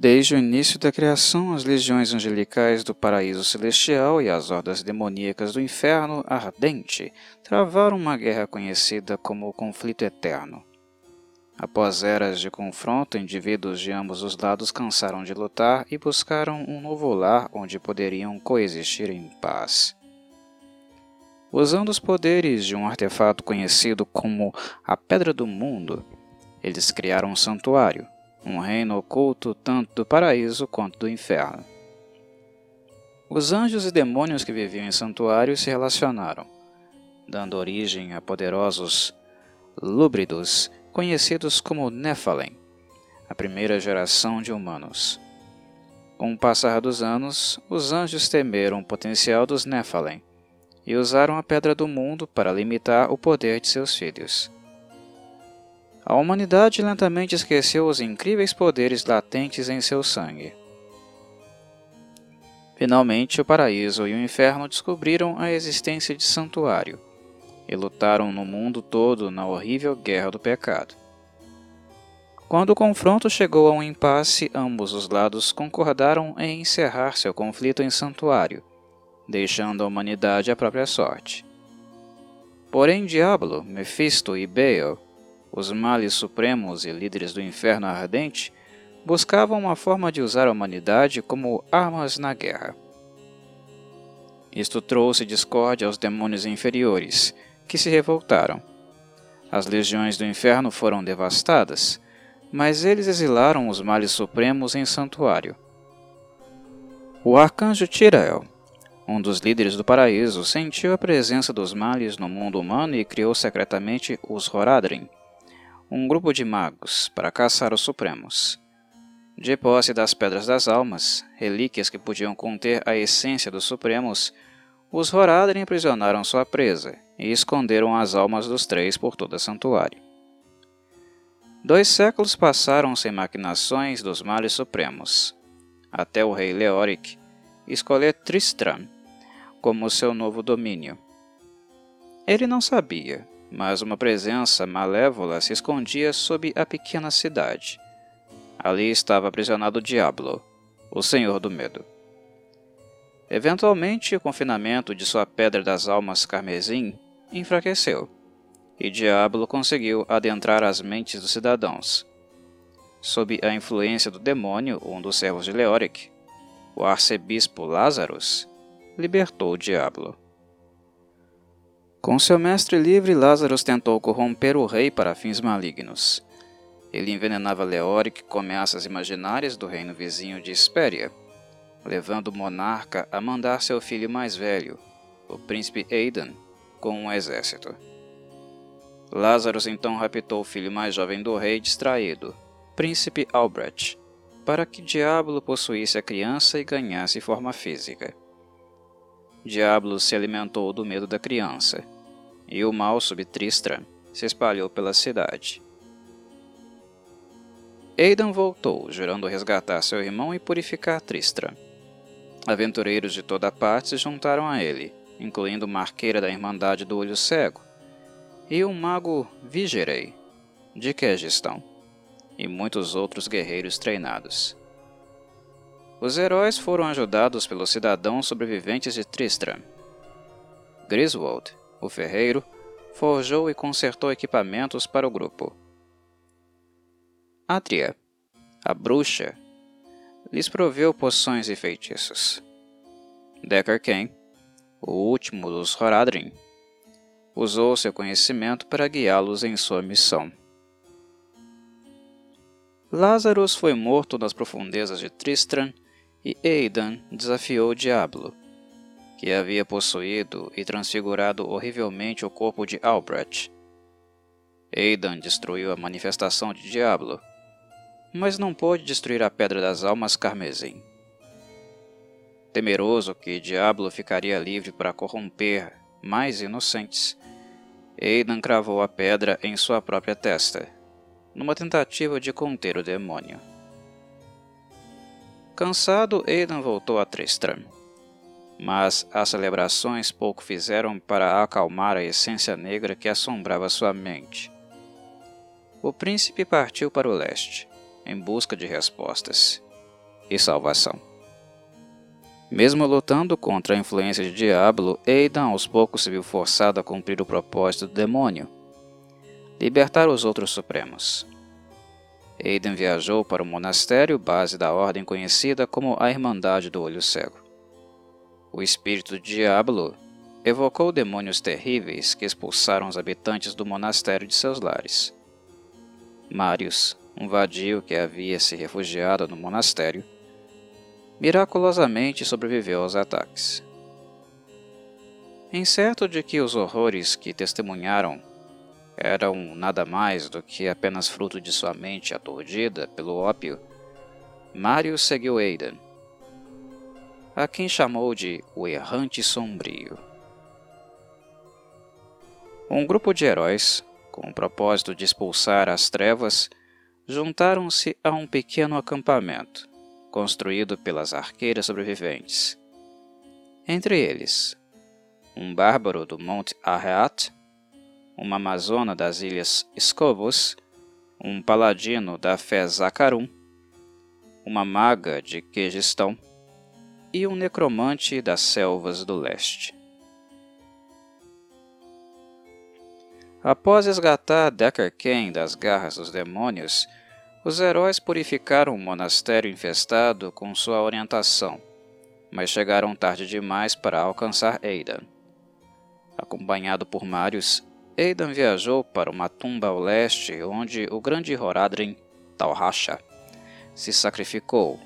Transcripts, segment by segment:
Desde o início da criação, as legiões angelicais do paraíso celestial e as hordas demoníacas do inferno ardente travaram uma guerra conhecida como o conflito eterno. Após eras de confronto, indivíduos de ambos os lados cansaram de lutar e buscaram um novo lar onde poderiam coexistir em paz. Usando os poderes de um artefato conhecido como a Pedra do Mundo, eles criaram um santuário, um reino oculto tanto do paraíso quanto do inferno. Os anjos e demônios que viviam em santuários se relacionaram, dando origem a poderosos lúbridos conhecidos como Nephilim, a primeira geração de humanos. Com o passar dos anos, os anjos temeram o potencial dos Nephilim e usaram a Pedra do Mundo para limitar o poder de seus filhos. A humanidade lentamente esqueceu os incríveis poderes latentes em seu sangue. Finalmente, o paraíso e o inferno descobriram a existência de santuário e lutaram no mundo todo na horrível guerra do pecado. Quando o confronto chegou a um impasse, ambos os lados concordaram em encerrar seu conflito em santuário, deixando a humanidade à própria sorte. Porém, Diablo, Mephisto e Baal os males supremos e líderes do inferno ardente buscavam uma forma de usar a humanidade como armas na guerra. Isto trouxe discórdia aos demônios inferiores, que se revoltaram. As legiões do inferno foram devastadas, mas eles exilaram os males supremos em santuário. O arcanjo Tirael, um dos líderes do paraíso, sentiu a presença dos males no mundo humano e criou secretamente os Horadrim, um grupo de magos para caçar os Supremos. De posse das Pedras das Almas, relíquias que podiam conter a essência dos Supremos, os Horadrim aprisionaram sua presa e esconderam as almas dos três por todo o santuário. Dois séculos passaram sem maquinações dos males supremos, até o rei Leoric escolher Tristram como seu novo domínio. Ele não sabia mas uma presença malévola se escondia sob a pequena cidade. Ali estava aprisionado Diablo, o Senhor do Medo. Eventualmente, o confinamento de sua Pedra das Almas Carmesim enfraqueceu, e Diablo conseguiu adentrar as mentes dos cidadãos. Sob a influência do demônio, um dos servos de Leoric, o arcebispo Lazarus, libertou Diablo. Com seu mestre livre, Lázaro tentou corromper o rei para fins malignos. Ele envenenava Leoric com ameaças imaginárias do reino vizinho de Espéria, levando o monarca a mandar seu filho mais velho, o príncipe Aidan, com um exército. Lázaro então raptou o filho mais jovem do rei distraído, príncipe Albrecht, para que Diablo possuísse a criança e ganhasse forma física. Diablo se alimentou do medo da criança, e o mal sob Tristram se espalhou pela cidade. Aidan voltou, jurando resgatar seu irmão e purificar Tristram. Aventureiros de toda parte se juntaram a ele, incluindo uma arqueira da Irmandade do Olho Cego e um mago Vigerei, de Kegistão, e muitos outros guerreiros treinados. Os heróis foram ajudados pelos cidadãos sobreviventes de Tristram. Griswold, o ferreiro, forjou e consertou equipamentos para o grupo. Atria, a bruxa, lhes proveu poções e feitiços. Decker Ken, o último dos Horadrim, usou seu conhecimento para guiá-los em sua missão. Lazarus foi morto nas profundezas de Tristram e Aidan desafiou Diablo, que havia possuído e transfigurado horrivelmente o corpo de Albrecht. Aidan destruiu a manifestação de Diablo, mas não pôde destruir a Pedra das Almas Carmesim. Temeroso que Diablo ficaria livre para corromper mais inocentes, Aidan cravou a pedra em sua própria testa, numa tentativa de conter o demônio. Cansado, Aidan voltou a Tristram. Mas as celebrações pouco fizeram para acalmar a essência negra que assombrava sua mente. O príncipe partiu para o leste, em busca de respostas, e salvação. Mesmo lutando contra a influência de Diablo, Aidan aos poucos se viu forçado a cumprir o propósito do demônio, libertar os outros supremos. Aidan viajou para o monastério base da ordem conhecida como a Irmandade do Olho Cego. O espírito do Diablo evocou demônios terríveis que expulsaram os habitantes do monastério de seus lares. Marius, um vadio que havia se refugiado no monastério, miraculosamente sobreviveu aos ataques. Incerto de que os horrores que testemunharam eram nada mais do que apenas fruto de sua mente aturdida pelo ópio, Marius seguiu Aidan, a quem chamou de o Errante Sombrio. Um grupo de heróis, com o propósito de expulsar as trevas, juntaram-se a um pequeno acampamento, construído pelas arqueiras sobreviventes. Entre eles, um bárbaro do Monte Arreat, uma amazona das ilhas Scovos, um paladino da fé Zacarum, uma maga de Quegistão e um necromante das selvas do leste. Após resgatar Decker Kane das garras dos demônios, os heróis purificaram o monastério infestado com sua orientação, mas chegaram tarde demais para alcançar Aidan. Acompanhado por Marius, Aidan viajou para uma tumba ao leste onde o grande Horadrim, Talhasha, se sacrificou,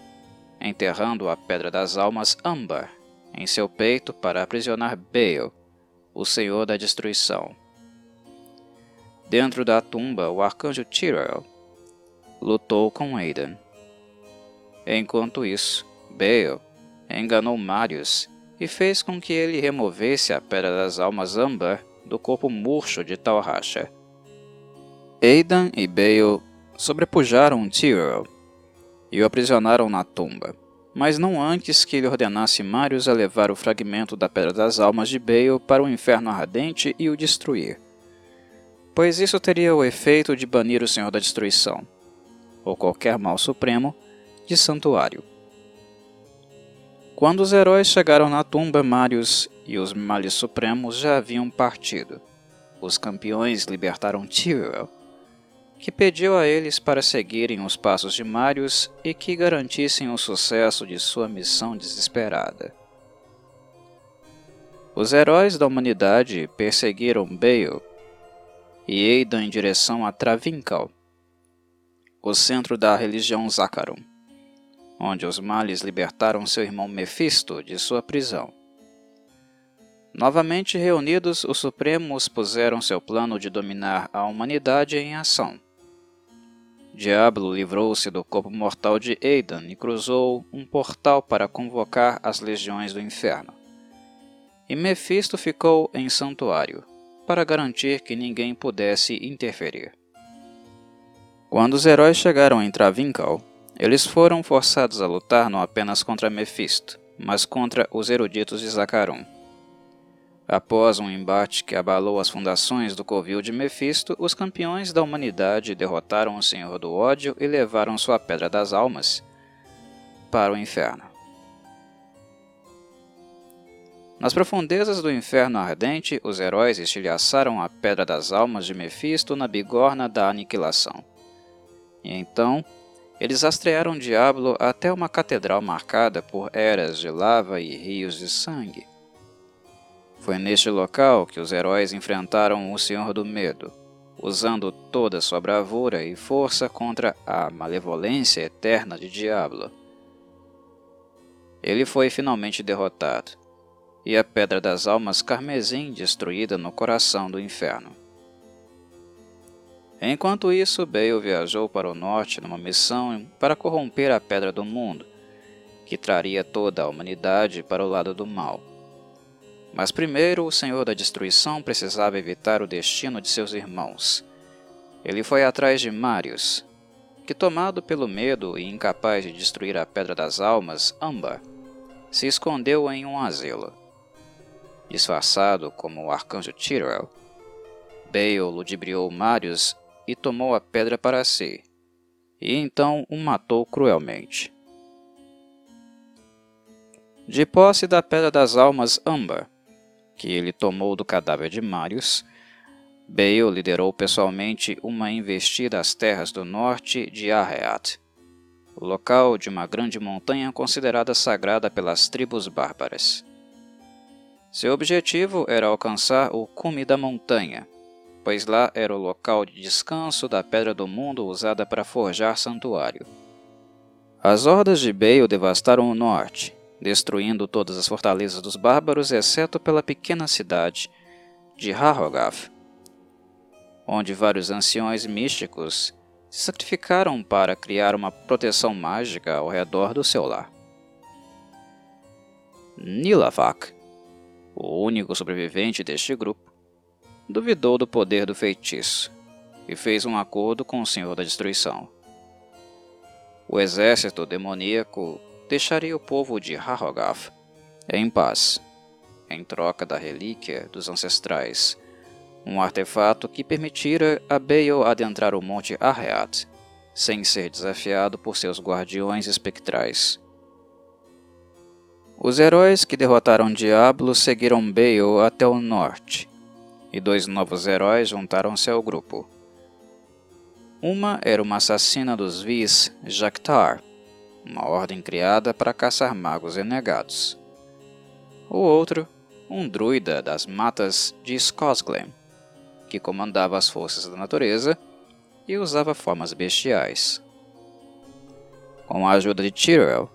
enterrando a Pedra das Almas Ambar em seu peito para aprisionar Baal, o Senhor da Destruição. Dentro da tumba, o arcanjo Tyrell lutou com Aidan. Enquanto isso, Bale enganou Marius e fez com que ele removesse a Pedra das Almas Amber do corpo murcho de Talhasha. Aidan e Bale sobrepujaram Tyrell e o aprisionaram na tumba, mas não antes que ele ordenasse Marius a levar o fragmento da Pedra das Almas de Bale para o Inferno Ardente e o destruir, pois isso teria o efeito de banir o Senhor da Destruição ou qualquer mal supremo, de santuário. Quando os heróis chegaram na tumba, Marius e os males supremos já haviam partido. Os campeões libertaram Tyrell, que pediu a eles para seguirem os passos de Marius e que garantissem o sucesso de sua missão desesperada. Os heróis da humanidade perseguiram Bale e Aidan em direção a Travincal, o centro da religião Zácarum, onde os males libertaram seu irmão Mefisto de sua prisão. Novamente reunidos, os Supremos puseram seu plano de dominar a humanidade em ação. Diablo livrou-se do corpo mortal de Aidan e cruzou um portal para convocar as legiões do inferno. E Mefisto ficou em santuário, para garantir que ninguém pudesse interferir. Quando os heróis chegaram em Travincal, eles foram forçados a lutar não apenas contra Mephisto, mas contra os eruditos de Zacarum. Após um embate que abalou as fundações do covil de Mephisto, os campeões da humanidade derrotaram o Senhor do Ódio e levaram sua Pedra das Almas para o inferno. Nas profundezas do inferno ardente, os heróis estilhaçaram a Pedra das Almas de Mephisto na bigorna da aniquilação. E então, eles rastrearam Diablo até uma catedral marcada por eras de lava e rios de sangue. Foi neste local que os heróis enfrentaram o Senhor do Medo, usando toda sua bravura e força contra a malevolência eterna de Diablo. Ele foi finalmente derrotado, e a Pedra das Almas Carmesim destruída no coração do inferno. Enquanto isso, Bale viajou para o norte numa missão para corromper a Pedra do Mundo, que traria toda a humanidade para o lado do mal. Mas primeiro o Senhor da Destruição precisava evitar o destino de seus irmãos. Ele foi atrás de Marius, que, tomado pelo medo e incapaz de destruir a Pedra das Almas, Ambar, se escondeu em um asilo. Disfarçado como o arcanjo Tyrell, Bale ludibriou Marius e tomou a pedra para si, e então o matou cruelmente. De posse da Pedra das Almas Âmbar, que ele tomou do cadáver de Marius, Bale liderou pessoalmente uma investida às terras do norte de Arreat, o local de uma grande montanha considerada sagrada pelas tribos bárbaras. Seu objetivo era alcançar o cume da montanha, pois lá era o local de descanso da Pedra do Mundo usada para forjar santuário. As hordas de Bale devastaram o norte, destruindo todas as fortalezas dos bárbaros, exceto pela pequena cidade de Harrogath, onde vários anciões místicos se sacrificaram para criar uma proteção mágica ao redor do seu lar. Nilavak, o único sobrevivente deste grupo, duvidou do poder do feitiço e fez um acordo com o Senhor da Destruição. O exército demoníaco deixaria o povo de Harrogath em paz, em troca da relíquia dos ancestrais um artefato que permitira a Bale adentrar o Monte Arreat, sem ser desafiado por seus guardiões espectrais. Os heróis que derrotaram Diablo seguiram Bale até o norte, e dois novos heróis juntaram-se ao grupo. Uma era uma assassina dos Vis, Jactar, uma ordem criada para caçar magos renegados. O outro, um druida das matas de Skosglen, que comandava as forças da natureza e usava formas bestiais. Com a ajuda de Tyrell,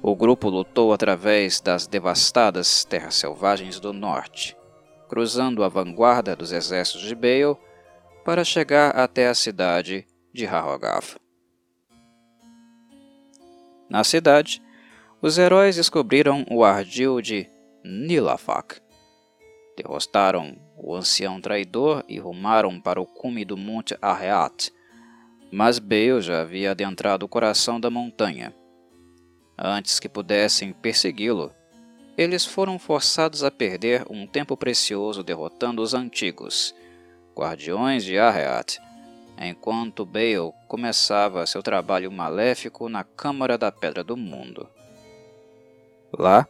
o grupo lutou através das devastadas terras selvagens do norte, cruzando a vanguarda dos exércitos de Bale para chegar até a cidade de Harrogath. Na cidade, os heróis descobriram o ardil de Nilafak, derrotaram o ancião traidor e rumaram para o cume do Monte Arreat. Mas Bale já havia adentrado o coração da montanha. Antes que pudessem persegui-lo, eles foram forçados a perder um tempo precioso derrotando os antigos, guardiões de Arreat, enquanto Bale começava seu trabalho maléfico na Câmara da Pedra do Mundo. Lá,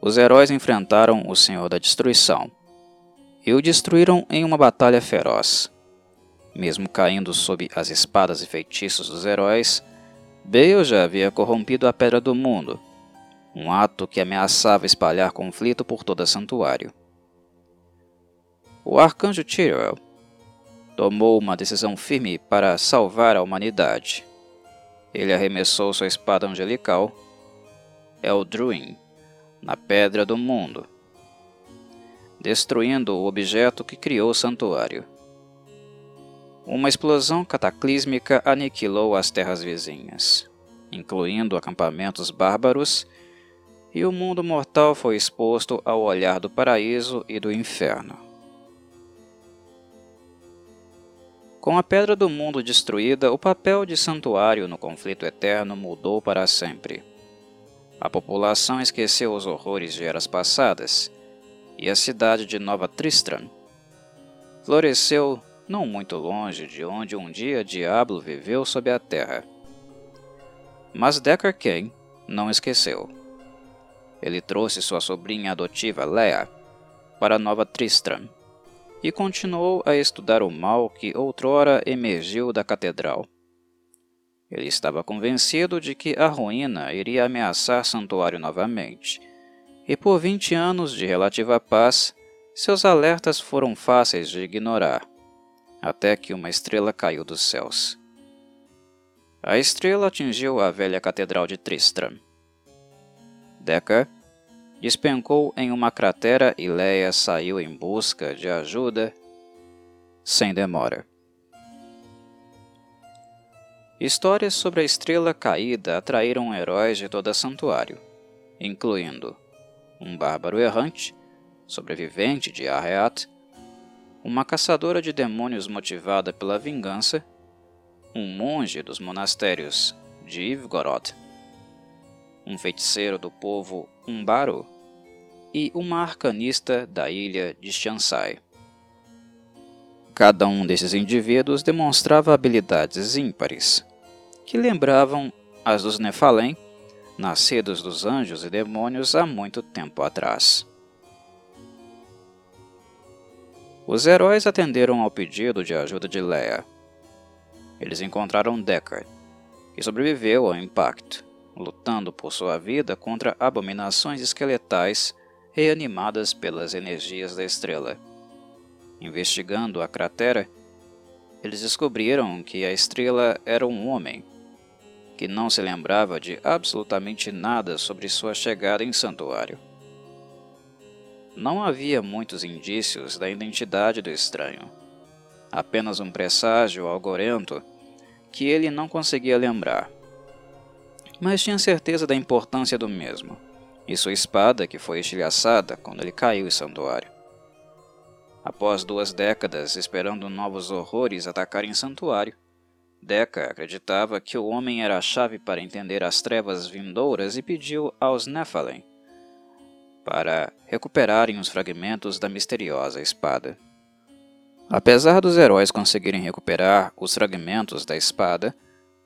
os heróis enfrentaram o Senhor da Destruição, e o destruíram em uma batalha feroz. Mesmo caindo sob as espadas e feitiços dos heróis, Bale já havia corrompido a Pedra do Mundo, um ato que ameaçava espalhar conflito por todo o santuário. O arcanjo Tyrell tomou uma decisão firme para salvar a humanidade. Ele arremessou sua espada angelical, Eldruin, na Pedra do Mundo, destruindo o objeto que criou o santuário. Uma explosão cataclísmica aniquilou as terras vizinhas, incluindo acampamentos bárbaros, e o mundo mortal foi exposto ao olhar do paraíso e do inferno. Com a Pedra do Mundo destruída, o papel de santuário no conflito eterno mudou para sempre. A população esqueceu os horrores de eras passadas e a cidade de Nova Tristram floresceu não muito longe de onde um dia Diablo viveu sob a terra. Mas Decker Kane não esqueceu. Ele trouxe sua sobrinha adotiva Leia para Nova Tristram e continuou a estudar o mal que outrora emergiu da catedral. Ele estava convencido de que a ruína iria ameaçar Santuário novamente e por 20 anos de relativa paz, seus alertas foram fáceis de ignorar, até que uma estrela caiu dos céus. A estrela atingiu a velha catedral de Tristram. Decker despencou em uma cratera e Leia saiu em busca de ajuda sem demora. Histórias sobre a estrela caída atraíram heróis de todo santuário, incluindo um bárbaro errante, sobrevivente de Arreat, uma caçadora de demônios motivada pela vingança, um monge dos monastérios de Ivgorod, um feiticeiro do povo Umbaru e uma arcanista da ilha de Shansai. Cada um desses indivíduos demonstrava habilidades ímpares, que lembravam as dos Nephalem nascidos dos anjos e demônios há muito tempo atrás. Os heróis atenderam ao pedido de ajuda de Leia. Eles encontraram Deckard, que sobreviveu ao impacto, lutando por sua vida contra abominações esqueletais reanimadas pelas energias da estrela. Investigando a cratera, eles descobriram que a estrela era um homem que não se lembrava de absolutamente nada sobre sua chegada em santuário. Não havia muitos indícios da identidade do estranho, apenas um presságio algorento que ele não conseguia lembrar. Mas tinha certeza da importância do mesmo, e sua espada que foi estilhaçada quando ele caiu em santuário. Após duas décadas esperando novos horrores atacarem santuário, Deca acreditava que o homem era a chave para entender as trevas vindouras e pediu aos Nephilim para recuperarem os fragmentos da misteriosa espada. Apesar dos heróis conseguirem recuperar os fragmentos da espada,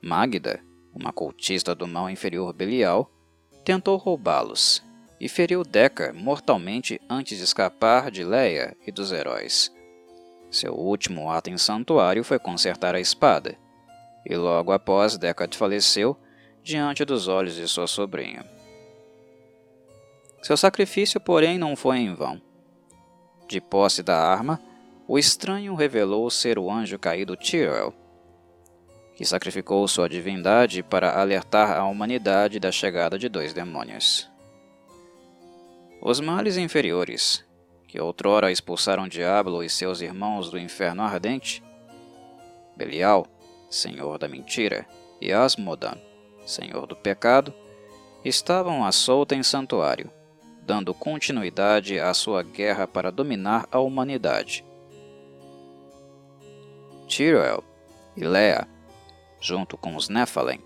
Magda, uma cultista do mal inferior Belial, tentou roubá-los e feriu Deca mortalmente antes de escapar de Leia e dos heróis. Seu último ato em santuário foi consertar a espada e logo após Deckard faleceu diante dos olhos de sua sobrinha. Seu sacrifício, porém, não foi em vão. De posse da arma, o estranho revelou ser o anjo caído Tyrell, que sacrificou sua divindade para alertar a humanidade da chegada de dois demônios. Os males inferiores, que outrora expulsaram Diablo e seus irmãos do inferno ardente, Belial, senhor da mentira, e Asmodan, senhor do pecado, estavam à solta em santuário, dando continuidade à sua guerra para dominar a humanidade. Tyrell e Lea, junto com os Nephilim,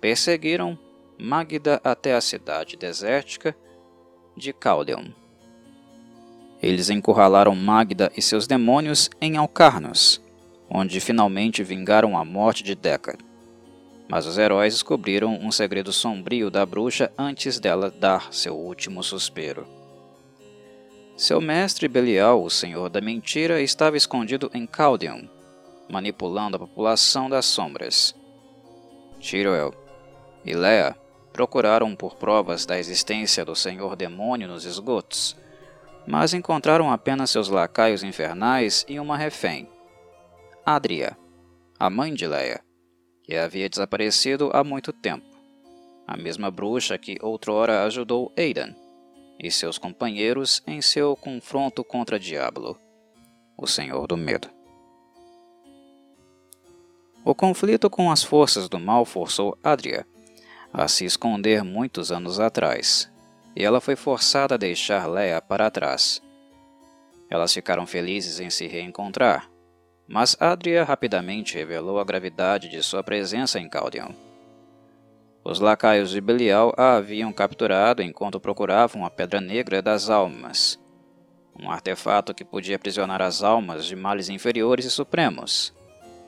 perseguiram Magda até a cidade desértica de Caldeon. Eles encurralaram Magda e seus demônios em Alcarnos, onde finalmente vingaram a morte de Deckard. Mas os heróis descobriram um segredo sombrio da bruxa antes dela dar seu último suspiro. Seu mestre Belial, o Senhor da Mentira, estava escondido em Caldeon, manipulando a população das sombras. Tyroel e Lea procuraram por provas da existência do Senhor Demônio nos esgotos, mas encontraram apenas seus lacaios infernais e uma refém, Adria, a mãe de Leia, que havia desaparecido há muito tempo, a mesma bruxa que outrora ajudou Aidan e seus companheiros em seu confronto contra Diablo, o Senhor do Medo. O conflito com as forças do mal forçou Adria a se esconder muitos anos atrás, e ela foi forçada a deixar Leia para trás. Elas ficaram felizes em se reencontrar, mas Adria rapidamente revelou a gravidade de sua presença em Caldeon. Os lacaios de Belial a haviam capturado enquanto procuravam a Pedra Negra das Almas, um artefato que podia aprisionar as almas de males inferiores e supremos,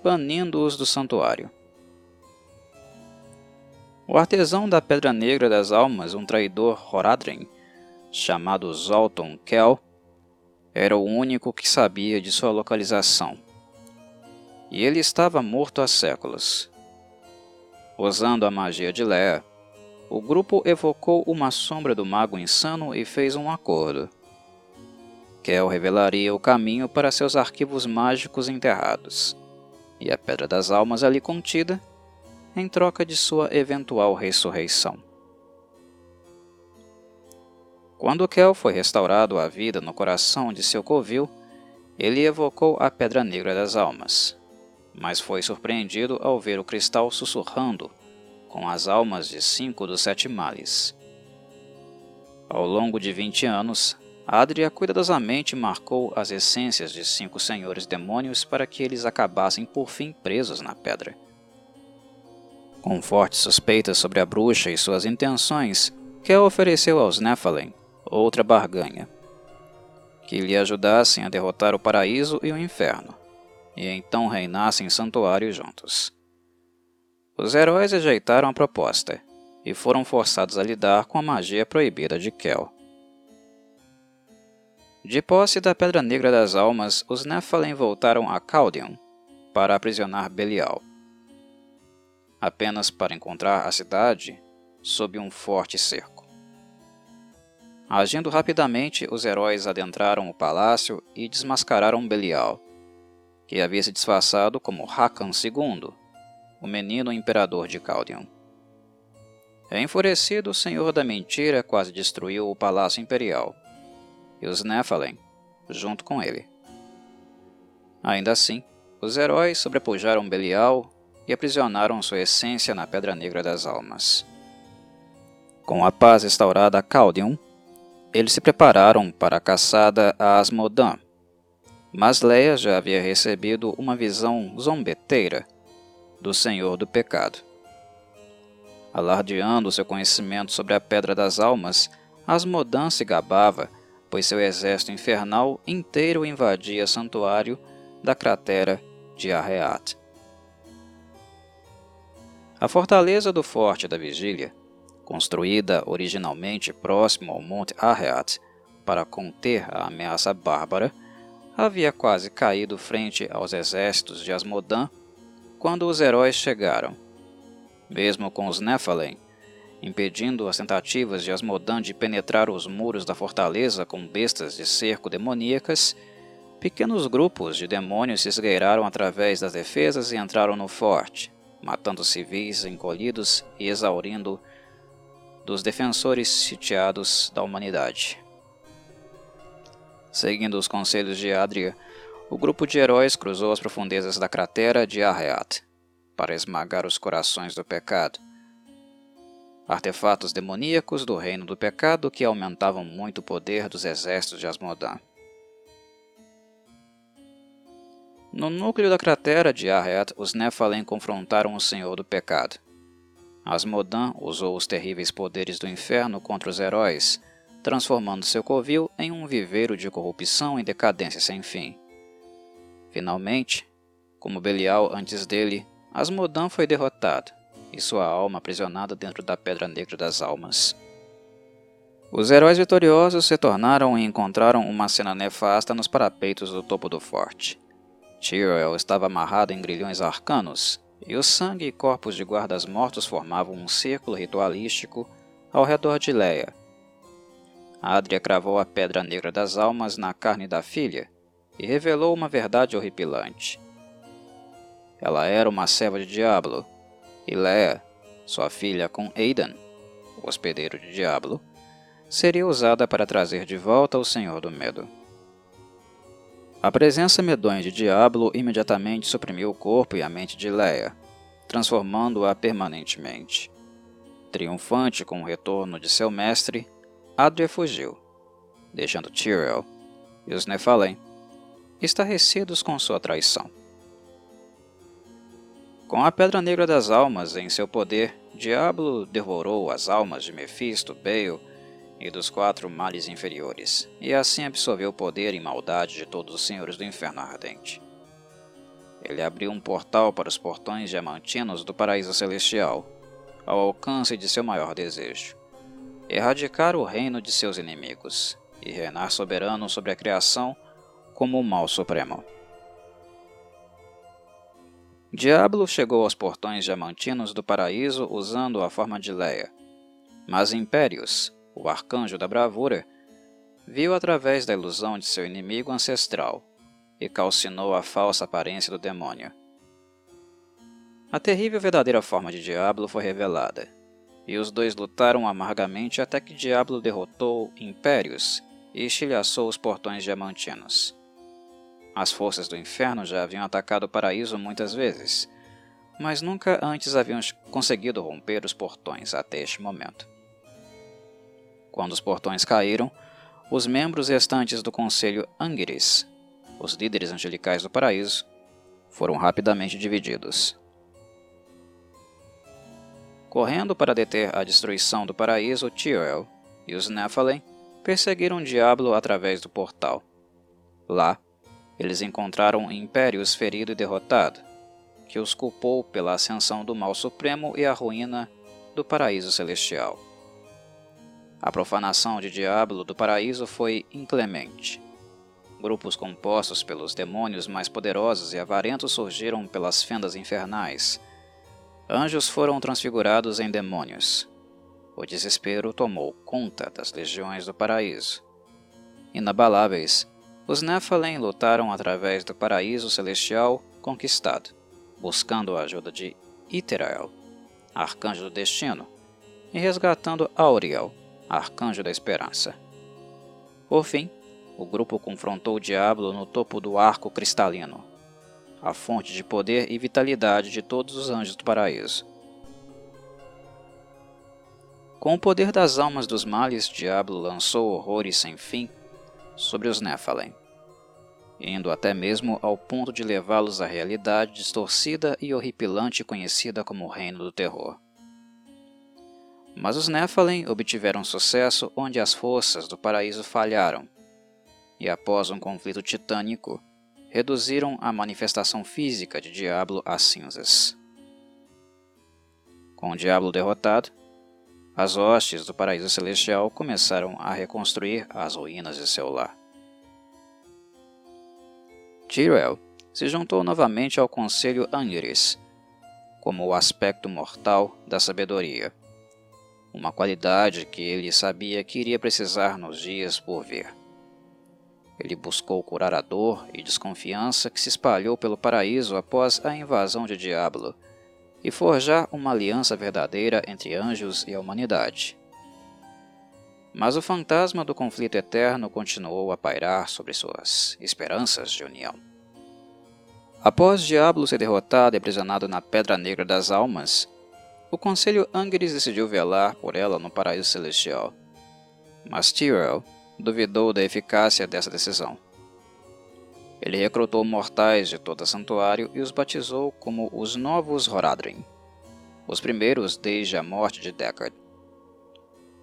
banindo-os do santuário. O artesão da Pedra Negra das Almas, um traidor Horadrim, chamado Zolton Kell, era o único que sabia de sua localização e ele estava morto há séculos. Usando a magia de Lea, o grupo evocou uma sombra do mago insano e fez um acordo. Kel revelaria o caminho para seus arquivos mágicos enterrados, e a Pedra das Almas ali contida, em troca de sua eventual ressurreição. Quando Kel foi restaurado à vida no coração de seu covil, ele evocou a Pedra Negra das Almas, mas foi surpreendido ao ver o cristal sussurrando com as almas de cinco dos sete males. Ao longo de vinte anos, Adria cuidadosamente marcou as essências de cinco senhores demônios para que eles acabassem por fim presos na pedra. Com fortes suspeitas sobre a bruxa e suas intenções, Kel ofereceu aos Nephilim outra barganha, que lhe ajudassem a derrotar o paraíso e o inferno e então reinassem em santuário juntos. Os heróis rejeitaram a proposta e foram forçados a lidar com a magia proibida de Kel. De posse da Pedra Negra das Almas, os Nephilim voltaram a Caldeon para aprisionar Belial. Apenas para encontrar a cidade sob um forte cerco. Agindo rapidamente, os heróis adentraram o palácio e desmascararam Belial, que havia se disfarçado como Hakan II, o menino imperador de Caldeon. Enfurecido, o Senhor da Mentira quase destruiu o Palácio Imperial, e os Nephilim, junto com ele. Ainda assim, os heróis sobrepujaram Belial e aprisionaram sua essência na Pedra Negra das Almas. Com a paz restaurada a Caldeon, eles se prepararam para a caçada a Asmodan, mas Leia já havia recebido uma visão zombeteira do Senhor do Pecado. Alardeando seu conhecimento sobre a Pedra das Almas, Asmodan se gabava, pois seu exército infernal inteiro invadia santuário da cratera de Arreat. A fortaleza do Forte da Vigília, construída originalmente próximo ao Monte Arreat para conter a ameaça bárbara, havia quase caído frente aos exércitos de Asmodan quando os heróis chegaram mesmo com os Nephilim, impedindo as tentativas de Asmodan de penetrar os muros da fortaleza com bestas de cerco demoníacas, pequenos grupos de demônios se esgueiraram através das defesas e entraram no forte, matando civis encolhidos e exaurindo dos defensores sitiados da humanidade. Seguindo os conselhos de Adria, o grupo de heróis cruzou as profundezas da cratera de Arreat para esmagar os corações do pecado. Artefatos demoníacos do reino do pecado que aumentavam muito o poder dos exércitos de Asmodan. No núcleo da cratera de Arret, os Nephilim confrontaram o Senhor do Pecado. Asmodan usou os terríveis poderes do inferno contra os heróis, transformando seu covil em um viveiro de corrupção e decadência sem fim. Finalmente, como Belial antes dele, Asmodan foi derrotado e sua alma aprisionada dentro da Pedra Negra das Almas. Os heróis vitoriosos se tornaram e encontraram uma cena nefasta nos parapeitos do topo do forte. Tyrell estava amarrado em grilhões arcanos, e o sangue e corpos de guardas mortos formavam um círculo ritualístico ao redor de Leia. Adria cravou a Pedra Negra das Almas na carne da filha e revelou uma verdade horripilante. Ela era uma serva de Diablo, e Leia, sua filha com Aidan, o hospedeiro de Diablo, seria usada para trazer de volta o Senhor do Medo. A presença medonha de Diablo imediatamente suprimiu o corpo e a mente de Leia, transformando-a permanentemente. Triunfante com o retorno de seu mestre, Adria fugiu, deixando Tyrell e os Nephalem estarrecidos com sua traição. Com a Pedra Negra das Almas em seu poder, Diablo devorou as almas de Mephisto, Bale e dos quatro males inferiores, e assim absorveu o poder e maldade de todos os senhores do inferno ardente. Ele abriu um portal para os portões diamantinos do paraíso celestial, ao alcance de seu maior desejo: erradicar o reino de seus inimigos e reinar soberano sobre a criação como o mal supremo. Diablo chegou aos portões diamantinos do paraíso usando a forma de Leia. Mas Impérios, o arcanjo da bravura, viu através da ilusão de seu inimigo ancestral e calcinou a falsa aparência do demônio. A terrível verdadeira forma de Diablo foi revelada, e os dois lutaram amargamente até que Diablo derrotou Impérios e estilhaçou os portões diamantinos. As forças do inferno já haviam atacado o paraíso muitas vezes, mas nunca antes haviam conseguido romper os portões até este momento. Quando os portões caíram, os membros restantes do Conselho Angeris, os líderes angelicais do paraíso, foram rapidamente divididos. Correndo para deter a destruição do paraíso, Tyrell e os Nephilim perseguiram o Diablo através do portal. Lá, eles encontraram Impérios ferido e derrotado, que os culpou pela ascensão do mal supremo e a ruína do paraíso celestial. A profanação de Diablo do paraíso foi inclemente. Grupos compostos pelos demônios mais poderosos e avarentos surgiram pelas fendas infernais. Anjos foram transfigurados em demônios. O desespero tomou conta das legiões do paraíso. Inabaláveis, os Nephilim lutaram através do paraíso celestial conquistado, buscando a ajuda de Iterael, arcanjo do destino, e resgatando Auriel, arcanjo da esperança. Por fim, o grupo confrontou o Diablo no topo do arco cristalino, a fonte de poder e vitalidade de todos os anjos do paraíso. Com o poder das almas dos males, Diablo lançou horrores sem fim sobre os Nephilim, indo até mesmo ao ponto de levá-los à realidade distorcida e horripilante conhecida como Reino do Terror. Mas os Nephilim obtiveram sucesso onde as forças do paraíso falharam, e após um conflito titânico, reduziram a manifestação física de Diablo a cinzas. Com o Diablo derrotado, as hostes do paraíso celestial começaram a reconstruir as ruínas de seu lar. Tyrell se juntou novamente ao conselho Angeris, como o aspecto mortal da sabedoria, uma qualidade que ele sabia que iria precisar nos dias por vir. Ele buscou curar a dor e desconfiança que se espalhou pelo paraíso após a invasão de Diablo e forjar uma aliança verdadeira entre anjos e a humanidade. Mas o fantasma do conflito eterno continuou a pairar sobre suas esperanças de união. Após Diablo ser derrotado e aprisionado na Pedra Negra das Almas, o Conselho Angeres decidiu velar por ela no Paraíso Celestial. Mas Tyrell duvidou da eficácia dessa decisão. Ele recrutou mortais de todo santuário e os batizou como os Novos Horadrim, os primeiros desde a morte de Deckard.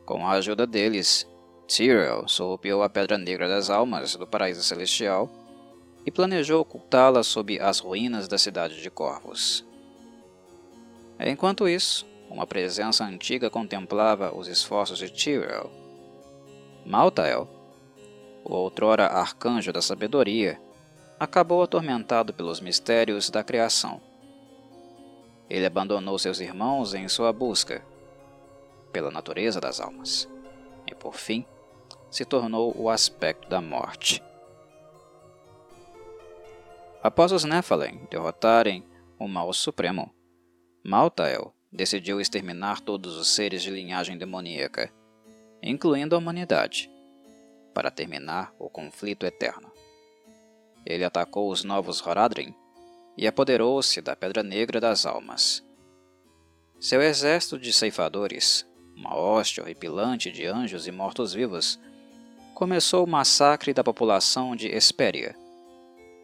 Com a ajuda deles, Tyrell sorrupiou a Pedra Negra das Almas do Paraíso Celestial e planejou ocultá-la sob as ruínas da cidade de Corvos. Enquanto isso, uma presença antiga contemplava os esforços de Tyrell. Maltael, o outrora arcanjo da sabedoria, acabou atormentado pelos mistérios da criação. Ele abandonou seus irmãos em sua busca pela natureza das almas e, por fim, se tornou o aspecto da morte. Após os Nephilim derrotarem o Mal Supremo, Maltael decidiu exterminar todos os seres de linhagem demoníaca, incluindo a humanidade, para terminar o conflito eterno. Ele atacou os novos Horadrim e apoderou-se da Pedra Negra das Almas. Seu exército de ceifadores, uma hoste horripilante de anjos e mortos-vivos, começou o massacre da população de Hesperia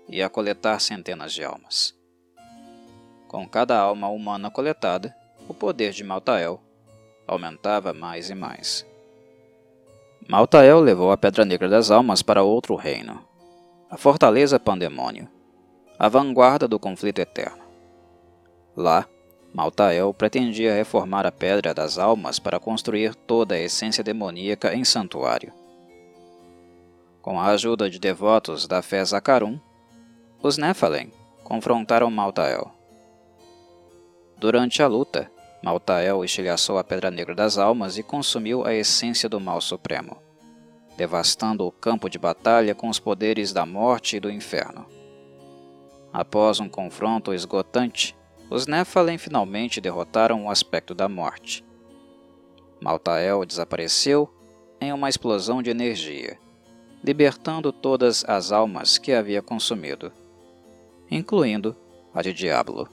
e a coletar centenas de almas. Com cada alma humana coletada, o poder de Maltael aumentava mais e mais. Maltael levou a Pedra Negra das Almas para outro reino, a Fortaleza Pandemônio, a vanguarda do conflito eterno. Lá, Maltael pretendia reformar a Pedra das Almas para construir toda a essência demoníaca em santuário. Com a ajuda de devotos da fé Zakarum, os Nephilim confrontaram Maltael. Durante a luta, Maltael estilhaçou a Pedra Negra das Almas e consumiu a essência do Mal Supremo devastando o campo de batalha com os poderes da morte e do inferno. Após um confronto esgotante, os Nephilim finalmente derrotaram o aspecto da morte. Maltael desapareceu em uma explosão de energia, libertando todas as almas que havia consumido, incluindo a de Diablo.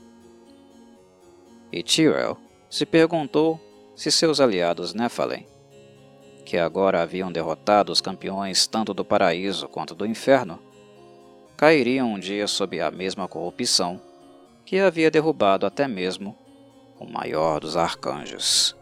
E Tyrell se perguntou se seus aliados Nephilim que agora haviam derrotado os campeões tanto do paraíso quanto do inferno, cairiam um dia sob a mesma corrupção que havia derrubado até mesmo o maior dos arcanjos.